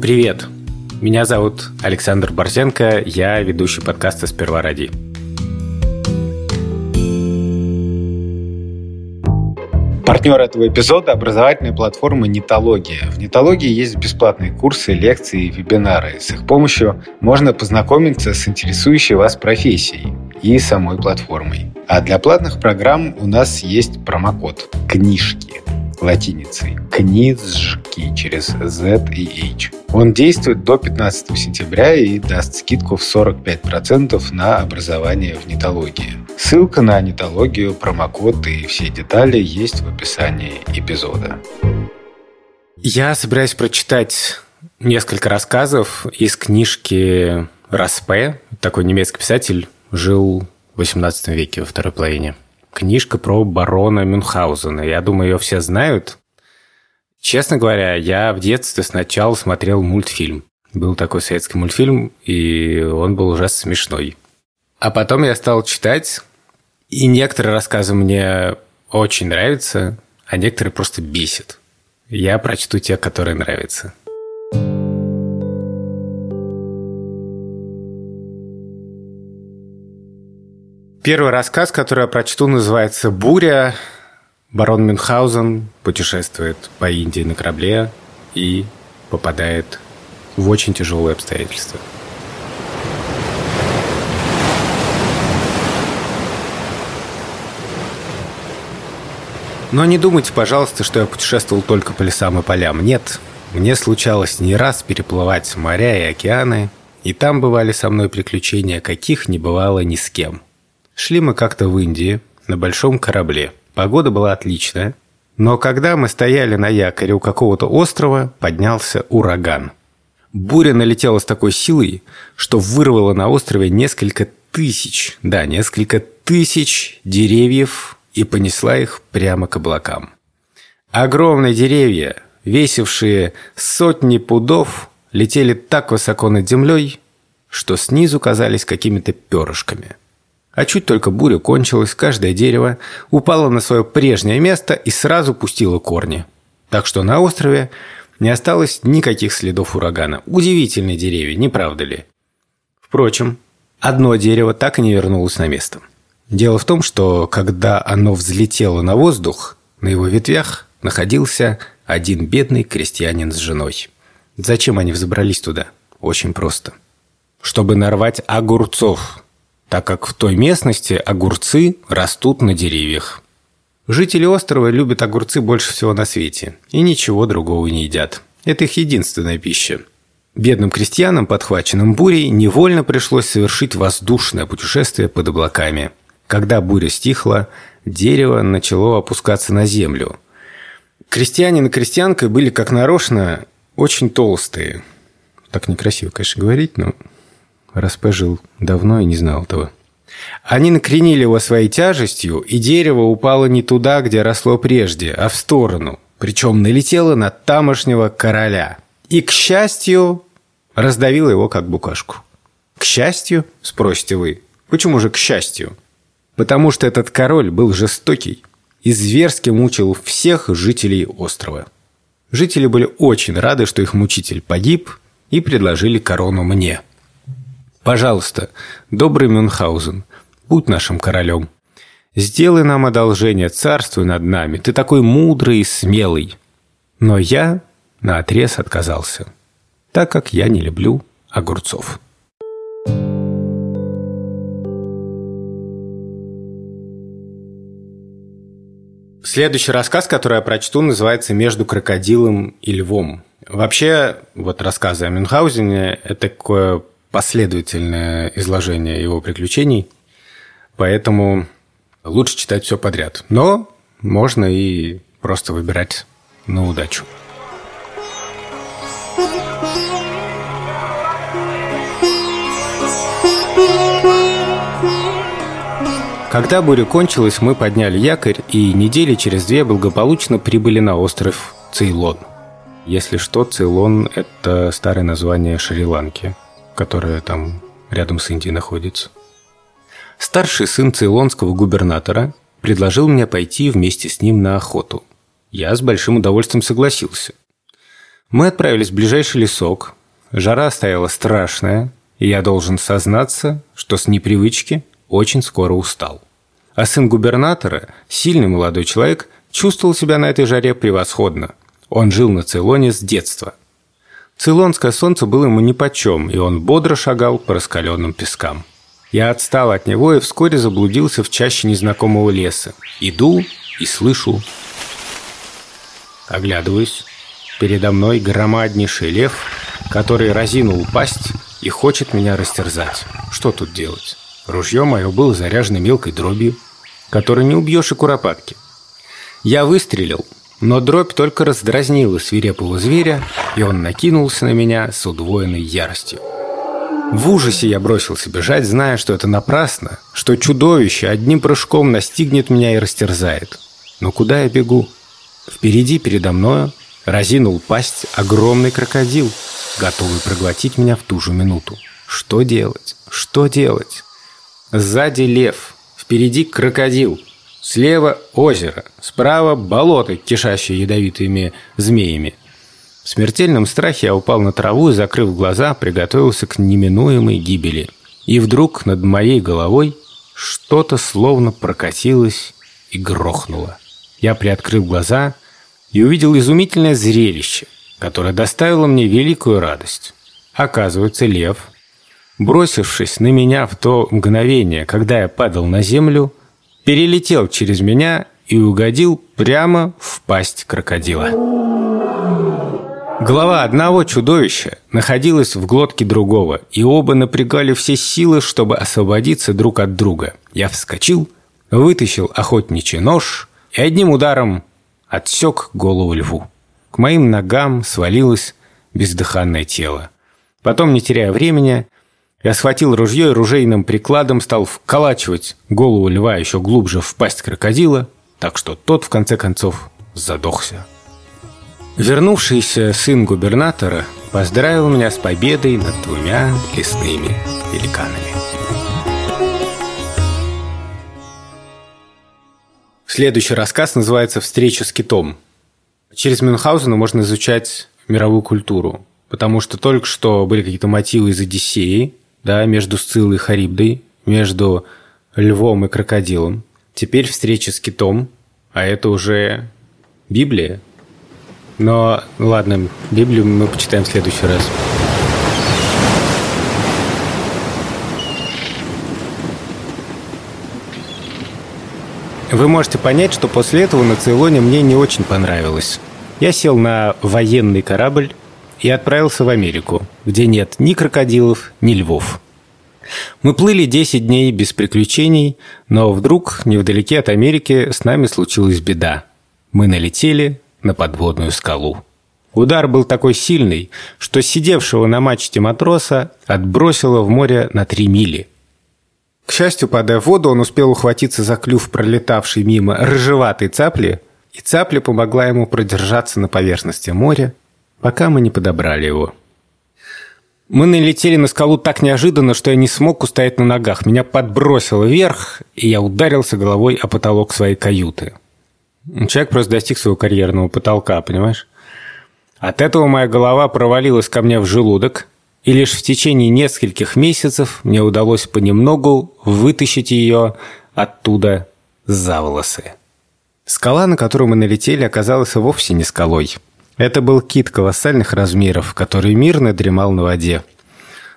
Привет! Меня зовут Александр Борзенко, я ведущий подкаста «Сперва ради». Партнер этого эпизода – образовательная платформа «Нитология». В «Нитологии» есть бесплатные курсы, лекции и вебинары. С их помощью можно познакомиться с интересующей вас профессией и самой платформой. А для платных программ у нас есть промокод «Книжки» латиницей. Книжки через Z и H. Он действует до 15 сентября и даст скидку в 45% на образование в нетологии. Ссылка на нетологию, промокод и все детали есть в описании эпизода. Я собираюсь прочитать несколько рассказов из книжки Распе. Такой немецкий писатель жил в XVIII веке, во второй половине книжка про барона Мюнхгаузена. Я думаю, ее все знают. Честно говоря, я в детстве сначала смотрел мультфильм. Был такой советский мультфильм, и он был ужасно смешной. А потом я стал читать, и некоторые рассказы мне очень нравятся, а некоторые просто бесят. Я прочту те, которые нравятся. Первый рассказ, который я прочту, называется «Буря». Барон Мюнхгаузен путешествует по Индии на корабле и попадает в очень тяжелые обстоятельства. Но не думайте, пожалуйста, что я путешествовал только по лесам и полям. Нет, мне случалось не раз переплывать моря и океаны, и там бывали со мной приключения, каких не бывало ни с кем. Шли мы как-то в Индии на большом корабле. Погода была отличная. Но когда мы стояли на якоре у какого-то острова, поднялся ураган. Буря налетела с такой силой, что вырвала на острове несколько тысяч, да, несколько тысяч деревьев и понесла их прямо к облакам. Огромные деревья, весившие сотни пудов, летели так высоко над землей, что снизу казались какими-то перышками – а чуть только буря кончилась, каждое дерево упало на свое прежнее место и сразу пустило корни. Так что на острове не осталось никаких следов урагана. Удивительные деревья, не правда ли? Впрочем, одно дерево так и не вернулось на место. Дело в том, что когда оно взлетело на воздух, на его ветвях находился один бедный крестьянин с женой. Зачем они взобрались туда? Очень просто. Чтобы нарвать огурцов – так как в той местности огурцы растут на деревьях. Жители острова любят огурцы больше всего на свете и ничего другого не едят. Это их единственная пища. Бедным крестьянам, подхваченным бурей, невольно пришлось совершить воздушное путешествие под облаками. Когда буря стихла, дерево начало опускаться на землю. Крестьянин и крестьянка были, как нарочно, очень толстые. Так некрасиво, конечно, говорить, но Распе жил давно и не знал этого. Они накренили его своей тяжестью, и дерево упало не туда, где росло прежде, а в сторону. Причем налетело на тамошнего короля. И, к счастью, раздавило его как букашку. К счастью, спросите вы, почему же к счастью? Потому что этот король был жестокий и зверски мучил всех жителей острова. Жители были очень рады, что их мучитель погиб, и предложили корону мне – Пожалуйста, добрый Мюнхгаузен, будь нашим королем. Сделай нам одолжение, царствуй над нами. Ты такой мудрый и смелый. Но я на отрез отказался, так как я не люблю огурцов. Следующий рассказ, который я прочту, называется «Между крокодилом и львом». Вообще, вот рассказы о Мюнхгаузене – это такое последовательное изложение его приключений, поэтому лучше читать все подряд. Но можно и просто выбирать на удачу. Когда буря кончилась, мы подняли якорь и недели через две благополучно прибыли на остров Цейлон. Если что, Цейлон – это старое название Шри-Ланки – которая там рядом с Индией находится. Старший сын цейлонского губернатора предложил мне пойти вместе с ним на охоту. Я с большим удовольствием согласился. Мы отправились в ближайший лесок. Жара стояла страшная, и я должен сознаться, что с непривычки очень скоро устал. А сын губернатора, сильный молодой человек, чувствовал себя на этой жаре превосходно. Он жил на Цейлоне с детства. Цейлонское солнце было ему нипочем, и он бодро шагал по раскаленным пескам. Я отстал от него и вскоре заблудился в чаще незнакомого леса. Иду и слышу. Оглядываюсь. Передо мной громаднейший лев, который разинул пасть и хочет меня растерзать. Что тут делать? Ружье мое было заряжено мелкой дробью, которой не убьешь и куропатки. Я выстрелил, но дробь только раздразнила свирепого зверя, и он накинулся на меня с удвоенной яростью. В ужасе я бросился бежать, зная, что это напрасно, что чудовище одним прыжком настигнет меня и растерзает. Но куда я бегу? Впереди, передо мною, разинул пасть огромный крокодил, готовый проглотить меня в ту же минуту. Что делать? Что делать? Сзади лев, впереди крокодил, слева озеро, справа болото, кишащее ядовитыми змеями – в смертельном страхе я упал на траву и, закрыв глаза, приготовился к неминуемой гибели. И вдруг над моей головой что-то словно прокатилось и грохнуло. Я приоткрыл глаза и увидел изумительное зрелище, которое доставило мне великую радость. Оказывается, лев, бросившись на меня в то мгновение, когда я падал на землю, перелетел через меня и угодил прямо в пасть крокодила. Голова одного чудовища находилась в глотке другого, и оба напрягали все силы, чтобы освободиться друг от друга. Я вскочил, вытащил охотничий нож и одним ударом отсек голову льву. К моим ногам свалилось бездыханное тело. Потом, не теряя времени, я схватил ружье и ружейным прикладом стал вколачивать голову льва еще глубже в пасть крокодила, так что тот, в конце концов, задохся. Вернувшийся сын губернатора поздравил меня с победой над двумя лесными великанами. Следующий рассказ называется «Встреча с китом». Через Мюнхгаузена можно изучать мировую культуру, потому что только что были какие-то мотивы из Одиссеи, да, между Сциллой и Харибдой, между львом и крокодилом. Теперь встреча с китом, а это уже Библия, но ладно, Библию мы почитаем в следующий раз. Вы можете понять, что после этого на Цейлоне мне не очень понравилось. Я сел на военный корабль и отправился в Америку, где нет ни крокодилов, ни львов. Мы плыли 10 дней без приключений, но вдруг, невдалеке от Америки, с нами случилась беда. Мы налетели на подводную скалу. Удар был такой сильный, что сидевшего на мачте матроса отбросило в море на три мили. К счастью, падая в воду, он успел ухватиться за клюв пролетавшей мимо рыжеватой цапли, и цапля помогла ему продержаться на поверхности моря, пока мы не подобрали его. Мы налетели на скалу так неожиданно, что я не смог устоять на ногах. Меня подбросило вверх, и я ударился головой о потолок своей каюты. Человек просто достиг своего карьерного потолка, понимаешь? От этого моя голова провалилась ко мне в желудок, и лишь в течение нескольких месяцев мне удалось понемногу вытащить ее оттуда за волосы. Скала, на которую мы налетели, оказалась вовсе не скалой. Это был кит колоссальных размеров, который мирно дремал на воде –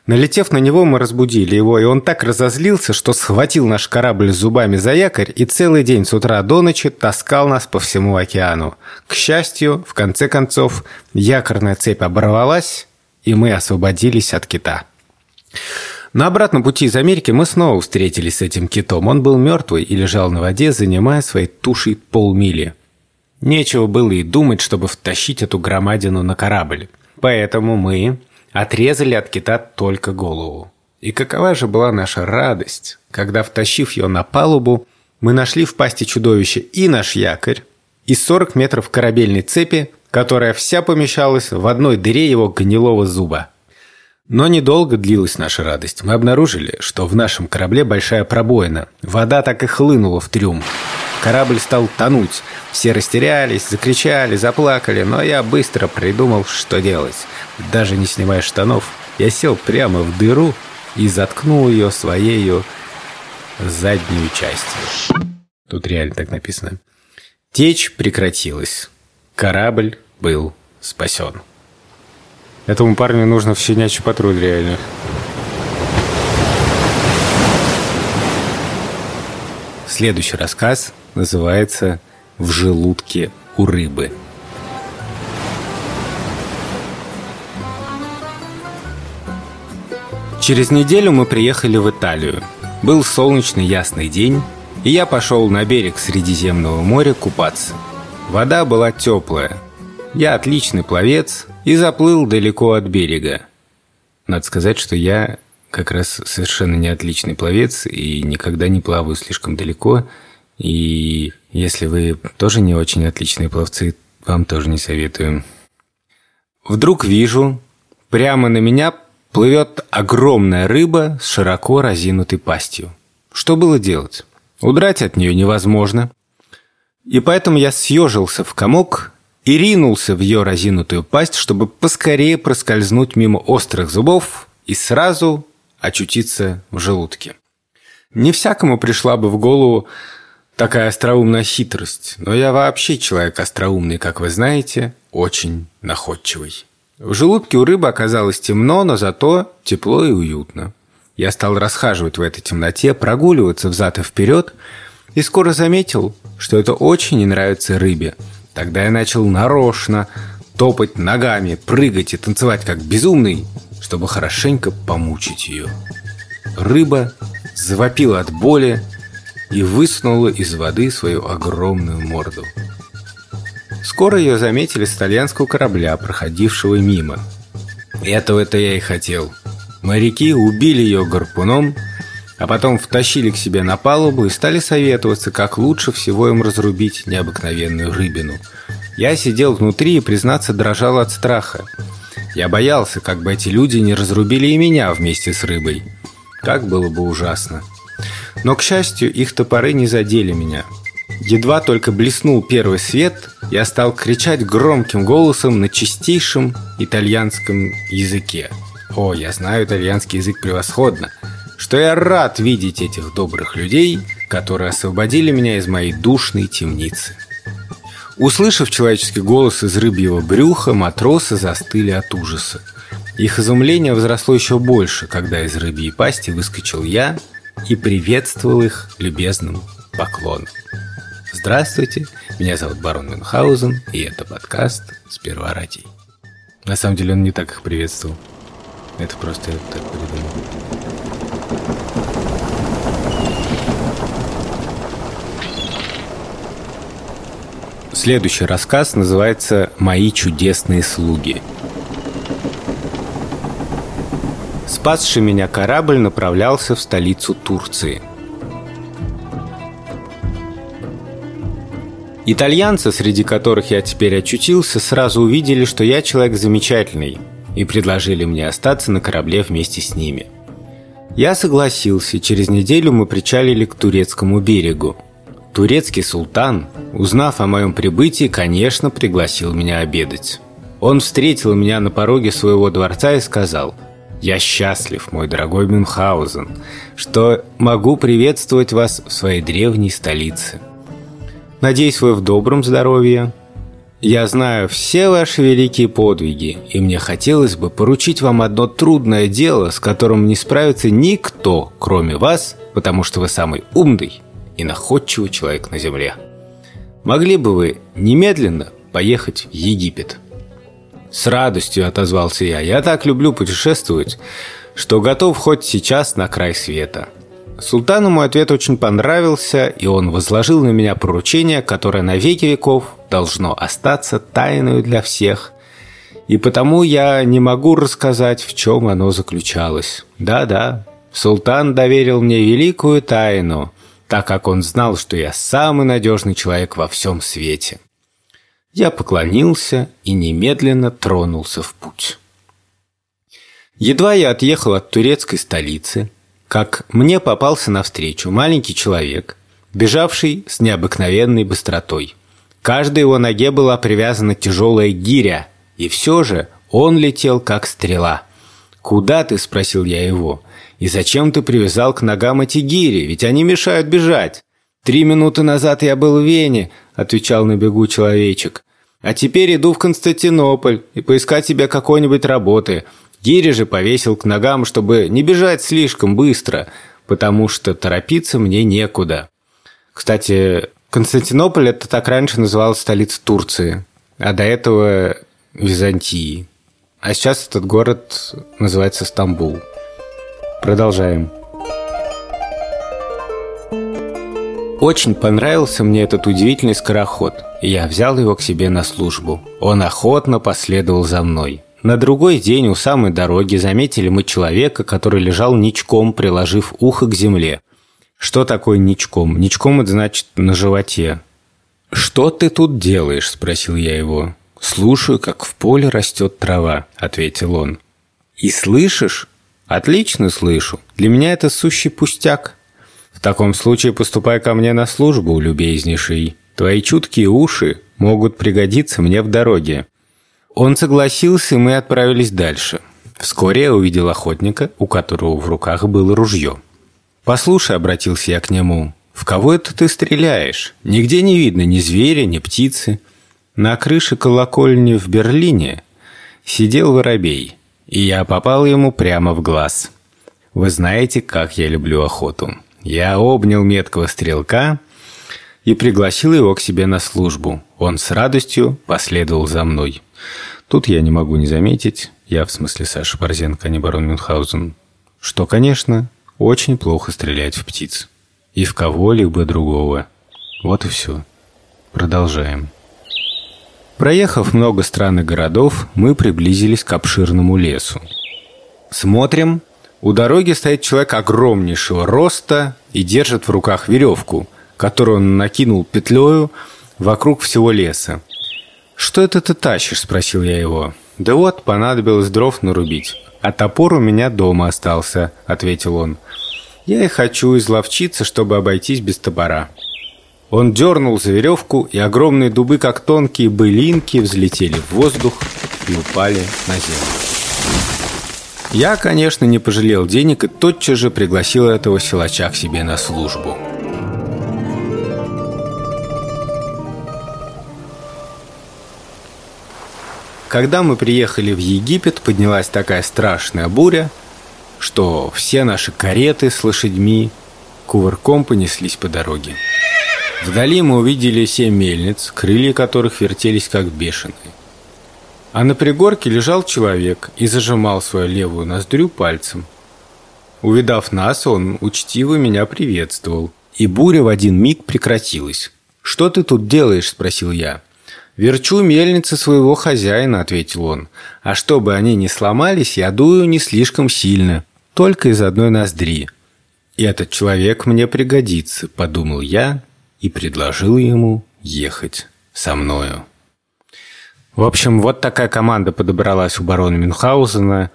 Налетев на него, мы разбудили его, и он так разозлился, что схватил наш корабль зубами за якорь и целый день с утра до ночи таскал нас по всему океану. К счастью, в конце концов, якорная цепь оборвалась, и мы освободились от кита. На обратном пути из Америки мы снова встретились с этим китом. Он был мертвый и лежал на воде, занимая своей тушей полмили. Нечего было и думать, чтобы втащить эту громадину на корабль. Поэтому мы, Отрезали от кита только голову. И какова же была наша радость, когда, втащив ее на палубу, мы нашли в пасти чудовища и наш якорь, и 40 метров корабельной цепи, которая вся помещалась в одной дыре его гнилого зуба. Но недолго длилась наша радость. Мы обнаружили, что в нашем корабле большая пробоина. Вода так и хлынула в трюм. Корабль стал тонуть. Все растерялись, закричали, заплакали, но я быстро придумал, что делать. Даже не снимая штанов, я сел прямо в дыру и заткнул ее своею заднюю частью. Тут реально так написано. Течь прекратилась. Корабль был спасен. Этому парню нужно в щенячий патруль реально. Следующий рассказ называется «В желудке у рыбы». Через неделю мы приехали в Италию. Был солнечный ясный день, и я пошел на берег Средиземного моря купаться. Вода была теплая. Я отличный пловец и заплыл далеко от берега. Надо сказать, что я как раз совершенно не отличный пловец и никогда не плаваю слишком далеко. И если вы тоже не очень отличные пловцы, вам тоже не советую. Вдруг вижу, прямо на меня плывет огромная рыба с широко разинутой пастью. Что было делать? Удрать от нее невозможно. И поэтому я съежился в комок и ринулся в ее разинутую пасть, чтобы поскорее проскользнуть мимо острых зубов и сразу очутиться в желудке. Не всякому пришла бы в голову такая остроумная хитрость, но я вообще человек остроумный, как вы знаете, очень находчивый. В желудке у рыбы оказалось темно, но зато тепло и уютно. Я стал расхаживать в этой темноте, прогуливаться взад и вперед, и скоро заметил, что это очень не нравится рыбе. Тогда я начал нарочно топать ногами, прыгать и танцевать как безумный, чтобы хорошенько помучить ее. Рыба завопила от боли и высунула из воды свою огромную морду. Скоро ее заметили с итальянского корабля, проходившего мимо. Этого-то я и хотел. Моряки убили ее гарпуном, а потом втащили к себе на палубу и стали советоваться, как лучше всего им разрубить необыкновенную рыбину. Я сидел внутри и, признаться, дрожал от страха. Я боялся, как бы эти люди не разрубили и меня вместе с рыбой. Как было бы ужасно. Но, к счастью, их топоры не задели меня. Едва только блеснул первый свет, я стал кричать громким голосом на чистейшем итальянском языке. О, я знаю итальянский язык превосходно. Что я рад видеть этих добрых людей, которые освободили меня из моей душной темницы. Услышав человеческий голос из рыбьего брюха, матросы застыли от ужаса. Их изумление возросло еще больше, когда из рыбьей пасти выскочил я и приветствовал их любезным поклоном. Здравствуйте, меня зовут Барон Мюнхгаузен, и это подкаст «Сперва ради». На самом деле он не так их приветствовал. Это просто я так придумал. Следующий рассказ называется «Мои чудесные слуги». Спасший меня корабль направлялся в столицу Турции. Итальянцы, среди которых я теперь очутился, сразу увидели, что я человек замечательный, и предложили мне остаться на корабле вместе с ними. Я согласился, через неделю мы причалили к турецкому берегу – Турецкий султан, узнав о моем прибытии, конечно, пригласил меня обедать. Он встретил меня на пороге своего дворца и сказал «Я счастлив, мой дорогой Мюнхгаузен, что могу приветствовать вас в своей древней столице. Надеюсь, вы в добром здоровье. Я знаю все ваши великие подвиги, и мне хотелось бы поручить вам одно трудное дело, с которым не справится никто, кроме вас, потому что вы самый умный и находчивый человек на земле. Могли бы вы немедленно поехать в Египет? С радостью отозвался я. Я так люблю путешествовать, что готов хоть сейчас на край света. Султану мой ответ очень понравился, и он возложил на меня поручение, которое на веки веков должно остаться тайной для всех. И потому я не могу рассказать, в чем оно заключалось. Да-да, султан доверил мне великую тайну, так как он знал, что я самый надежный человек во всем свете. Я поклонился и немедленно тронулся в путь. Едва я отъехал от турецкой столицы, как мне попался навстречу маленький человек, бежавший с необыкновенной быстротой. Каждой его ноге была привязана тяжелая гиря, и все же он летел как стрела. «Куда ты?» – спросил я его. «И зачем ты привязал к ногам эти гири? Ведь они мешают бежать». «Три минуты назад я был в Вене», – отвечал на бегу человечек. «А теперь иду в Константинополь и поискать себе какой-нибудь работы. Гири же повесил к ногам, чтобы не бежать слишком быстро, потому что торопиться мне некуда». Кстати, Константинополь – это так раньше называлась столица Турции, а до этого – Византии. А сейчас этот город называется Стамбул. Продолжаем. Очень понравился мне этот удивительный скороход, и я взял его к себе на службу. Он охотно последовал за мной. На другой день у самой дороги заметили мы человека, который лежал ничком, приложив ухо к земле. Что такое ничком? Ничком – это значит на животе. «Что ты тут делаешь?» – спросил я его. «Слушаю, как в поле растет трава», — ответил он. «И слышишь?» «Отлично слышу. Для меня это сущий пустяк». «В таком случае поступай ко мне на службу, любезнейший. Твои чуткие уши могут пригодиться мне в дороге». Он согласился, и мы отправились дальше. Вскоре я увидел охотника, у которого в руках было ружье. «Послушай», — обратился я к нему, — «в кого это ты стреляешь? Нигде не видно ни зверя, ни птицы». На крыше колокольни в Берлине сидел воробей, и я попал ему прямо в глаз. Вы знаете, как я люблю охоту. Я обнял меткого стрелка и пригласил его к себе на службу. Он с радостью последовал за мной. Тут я не могу не заметить, я в смысле Саша Борзенко, а не барон Мюнхгаузен, что, конечно, очень плохо стрелять в птиц. И в кого-либо другого. Вот и все. Продолжаем. Проехав много стран и городов, мы приблизились к обширному лесу. Смотрим. У дороги стоит человек огромнейшего роста и держит в руках веревку, которую он накинул петлею вокруг всего леса. «Что это ты тащишь?» – спросил я его. «Да вот, понадобилось дров нарубить. А топор у меня дома остался», – ответил он. «Я и хочу изловчиться, чтобы обойтись без топора». Он дернул за веревку, и огромные дубы, как тонкие былинки, взлетели в воздух и упали на землю. Я, конечно, не пожалел денег и тотчас же пригласил этого силача к себе на службу. Когда мы приехали в Египет, поднялась такая страшная буря, что все наши кареты с лошадьми кувырком понеслись по дороге. Вдали мы увидели семь мельниц, крылья которых вертелись как бешеные. А на пригорке лежал человек и зажимал свою левую ноздрю пальцем. Увидав нас, он учтиво меня приветствовал, и буря в один миг прекратилась. «Что ты тут делаешь?» – спросил я. «Верчу мельницы своего хозяина», – ответил он. «А чтобы они не сломались, я дую не слишком сильно, только из одной ноздри». «И этот человек мне пригодится», – подумал я и предложил ему ехать со мною. В общем, вот такая команда подобралась у барона Мюнхгаузена.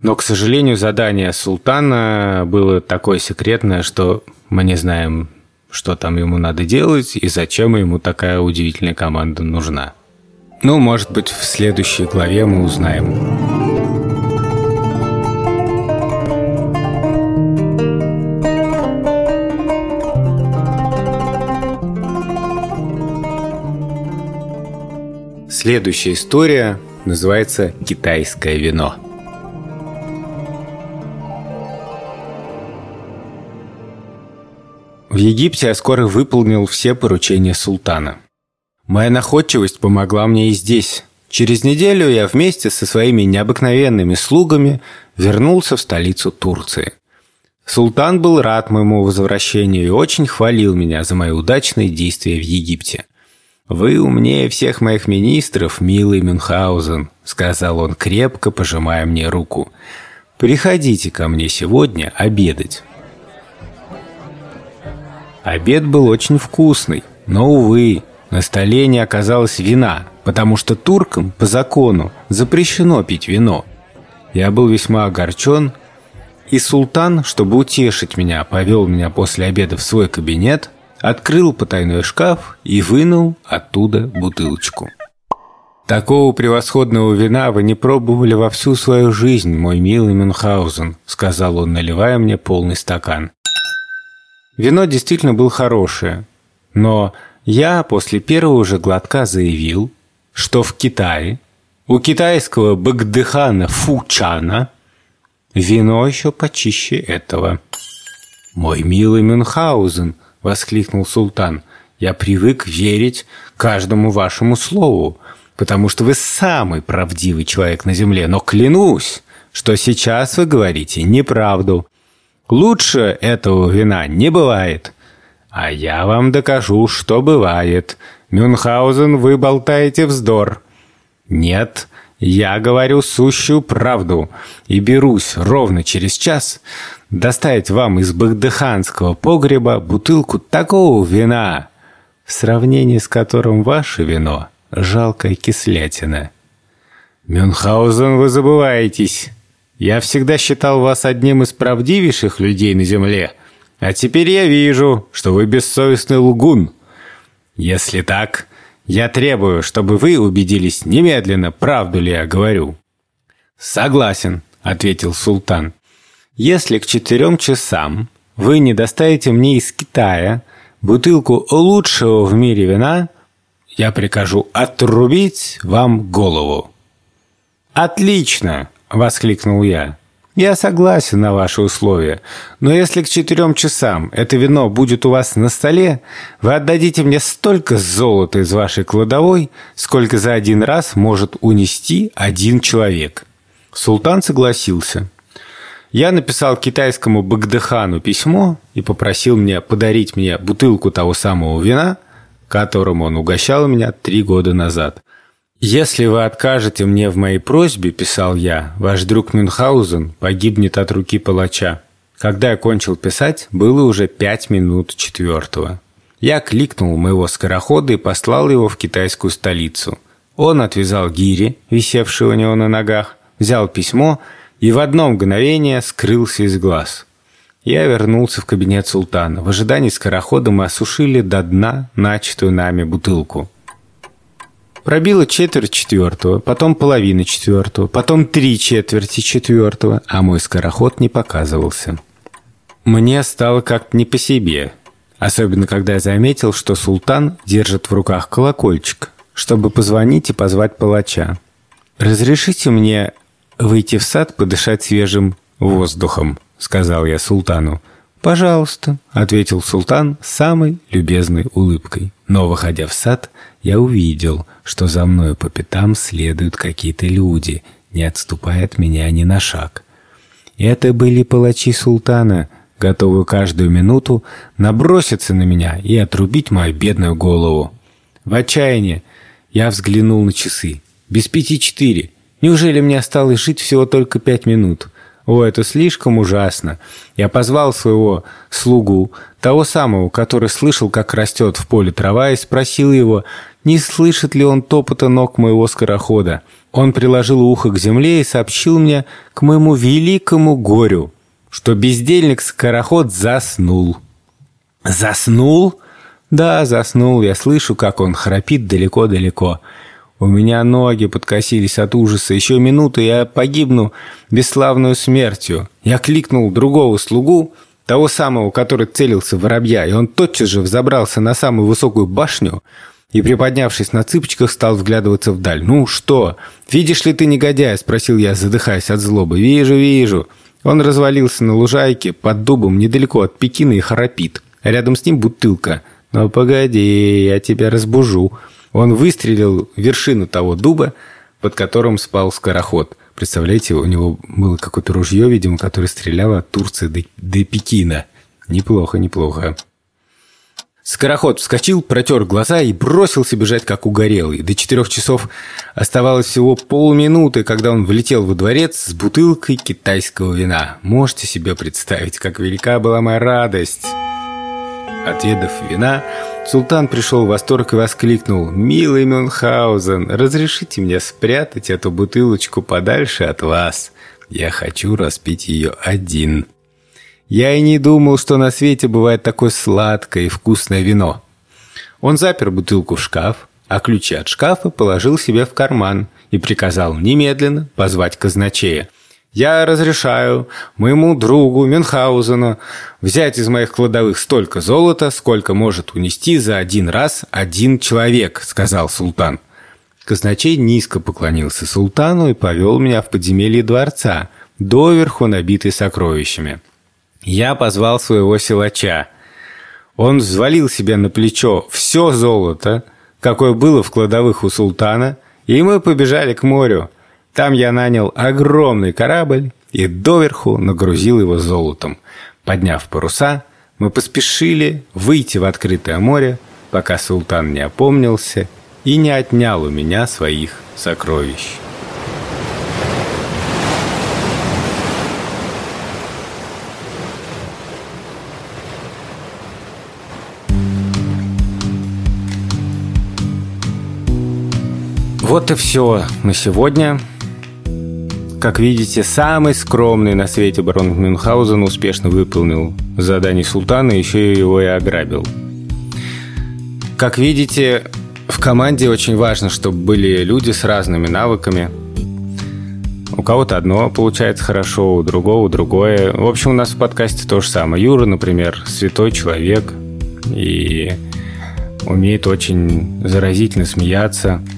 Но, к сожалению, задание султана было такое секретное, что мы не знаем, что там ему надо делать и зачем ему такая удивительная команда нужна. Ну, может быть, в следующей главе мы узнаем. Следующая история называется «Китайское вино». В Египте я скоро выполнил все поручения султана. Моя находчивость помогла мне и здесь. Через неделю я вместе со своими необыкновенными слугами вернулся в столицу Турции. Султан был рад моему возвращению и очень хвалил меня за мои удачные действия в Египте. «Вы умнее всех моих министров, милый Мюнхгаузен», — сказал он, крепко пожимая мне руку. «Приходите ко мне сегодня обедать». Обед был очень вкусный, но, увы, на столе не оказалось вина, потому что туркам по закону запрещено пить вино. Я был весьма огорчен, и султан, чтобы утешить меня, повел меня после обеда в свой кабинет, открыл потайной шкаф и вынул оттуда бутылочку. «Такого превосходного вина вы не пробовали во всю свою жизнь, мой милый Мюнхгаузен», сказал он, наливая мне полный стакан. Вино действительно было хорошее, но я после первого же глотка заявил, что в Китае у китайского багдыхана Фучана вино еще почище этого. «Мой милый Мюнхгаузен», — воскликнул султан, — «я привык верить каждому вашему слову, потому что вы самый правдивый человек на земле, но клянусь, что сейчас вы говорите неправду. Лучше этого вина не бывает. А я вам докажу, что бывает. Мюнхгаузен, вы болтаете вздор. Нет, я говорю сущую правду и берусь ровно через час доставить вам из багдыханского погреба бутылку такого вина, в сравнении с которым ваше вино – жалкая кислятина. Мюнхгаузен, вы забываетесь. Я всегда считал вас одним из правдивейших людей на земле, а теперь я вижу, что вы бессовестный лгун. Если так, я требую, чтобы вы убедились немедленно, правду ли я говорю». «Согласен», — ответил султан. «Если к четырем часам вы не доставите мне из Китая бутылку лучшего в мире вина, я прикажу отрубить вам голову». «Отлично!» — воскликнул я. «Я согласен на ваши условия, но если к четырем часам это вино будет у вас на столе, вы отдадите мне столько золота из вашей кладовой, сколько за один раз может унести один человек». Султан согласился. Я написал китайскому Багдыхану письмо и попросил мне подарить мне бутылку того самого вина, которым он угощал меня три года назад. «Если вы откажете мне в моей просьбе, — писал я, — ваш друг Мюнхгаузен погибнет от руки палача». Когда я кончил писать, было уже пять минут четвертого. Я кликнул моего скорохода и послал его в китайскую столицу. Он отвязал гири, висевшие у него на ногах, взял письмо и в одно мгновение скрылся из глаз. Я вернулся в кабинет султана. В ожидании скорохода мы осушили до дна начатую нами бутылку. Пробило четверть четвертого, потом половина четвертого, потом три четверти четвертого, а мой скороход не показывался. Мне стало как-то не по себе, особенно когда я заметил, что султан держит в руках колокольчик, чтобы позвонить и позвать палача. «Разрешите мне выйти в сад подышать свежим воздухом», — сказал я султану. «Пожалуйста», — ответил султан самой любезной улыбкой. Но, выходя в сад, я увидел, что за мной по пятам следуют какие-то люди, не отступая от меня ни на шаг. Это были палачи султана, готовые каждую минуту наброситься на меня и отрубить мою бедную голову. В отчаянии я взглянул на часы. Без пяти четыре. Неужели мне осталось жить всего только пять минут? О, это слишком ужасно. Я позвал своего слугу, того самого, который слышал, как растет в поле трава, и спросил его, не слышит ли он топота ног моего скорохода. Он приложил ухо к земле и сообщил мне к моему великому горю, что бездельник-скороход заснул. «Заснул?» «Да, заснул. Я слышу, как он храпит далеко-далеко». У меня ноги подкосились от ужаса. Еще минуты, я погибну бесславную смертью. Я кликнул другого слугу, того самого, который целился в воробья, и он тотчас же взобрался на самую высокую башню и, приподнявшись на цыпочках, стал вглядываться вдаль. «Ну что? Видишь ли ты негодяя?» – спросил я, задыхаясь от злобы. «Вижу, вижу». Он развалился на лужайке под дубом недалеко от Пекина и храпит. Рядом с ним бутылка. «Ну, погоди, я тебя разбужу». Он выстрелил в вершину того дуба, под которым спал скороход. Представляете, у него было какое-то ружье, видимо, которое стреляло от Турции до, до Пекина. Неплохо, неплохо. Скороход вскочил, протер глаза и бросился бежать, как угорелый. До четырех часов оставалось всего полминуты, когда он влетел во дворец с бутылкой китайского вина. Можете себе представить, как велика была моя радость. Отведав вина, султан пришел в восторг и воскликнул «Милый Мюнхгаузен, разрешите мне спрятать эту бутылочку подальше от вас. Я хочу распить ее один». Я и не думал, что на свете бывает такое сладкое и вкусное вино. Он запер бутылку в шкаф, а ключи от шкафа положил себе в карман и приказал немедленно позвать казначея. «Я разрешаю моему другу Мюнхгаузену взять из моих кладовых столько золота, сколько может унести за один раз один человек», — сказал султан. Казначей низко поклонился султану и повел меня в подземелье дворца, доверху набитый сокровищами. Я позвал своего силача. Он взвалил себе на плечо все золото, какое было в кладовых у султана, и мы побежали к морю. Там я нанял огромный корабль и доверху нагрузил его золотом. Подняв паруса, мы поспешили выйти в открытое море, пока султан не опомнился и не отнял у меня своих сокровищ. Вот и все на сегодня. Как видите, самый скромный на свете барон Мюнхгаузен успешно выполнил задание султана, еще его и ограбил. Как видите, в команде очень важно, чтобы были люди с разными навыками. У кого-то одно получается хорошо, у другого другое. В общем, у нас в подкасте то же самое. Юра, например, святой человек и умеет очень заразительно смеяться –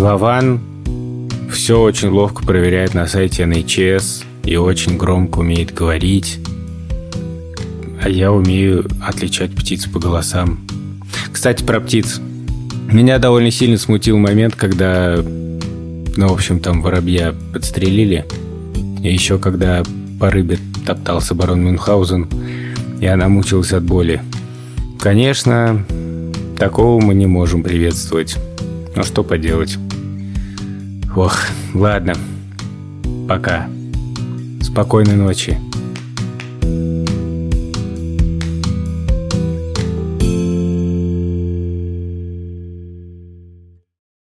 Вован все очень ловко проверяет на сайте NHS и очень громко умеет говорить. А я умею отличать птиц по голосам. Кстати, про птиц. Меня довольно сильно смутил момент, когда, ну, в общем, там воробья подстрелили. И еще когда по рыбе топтался барон Мюнхгаузен, и она мучилась от боли. Конечно, такого мы не можем приветствовать. Но что поделать? Ох, ладно. Пока. Спокойной ночи.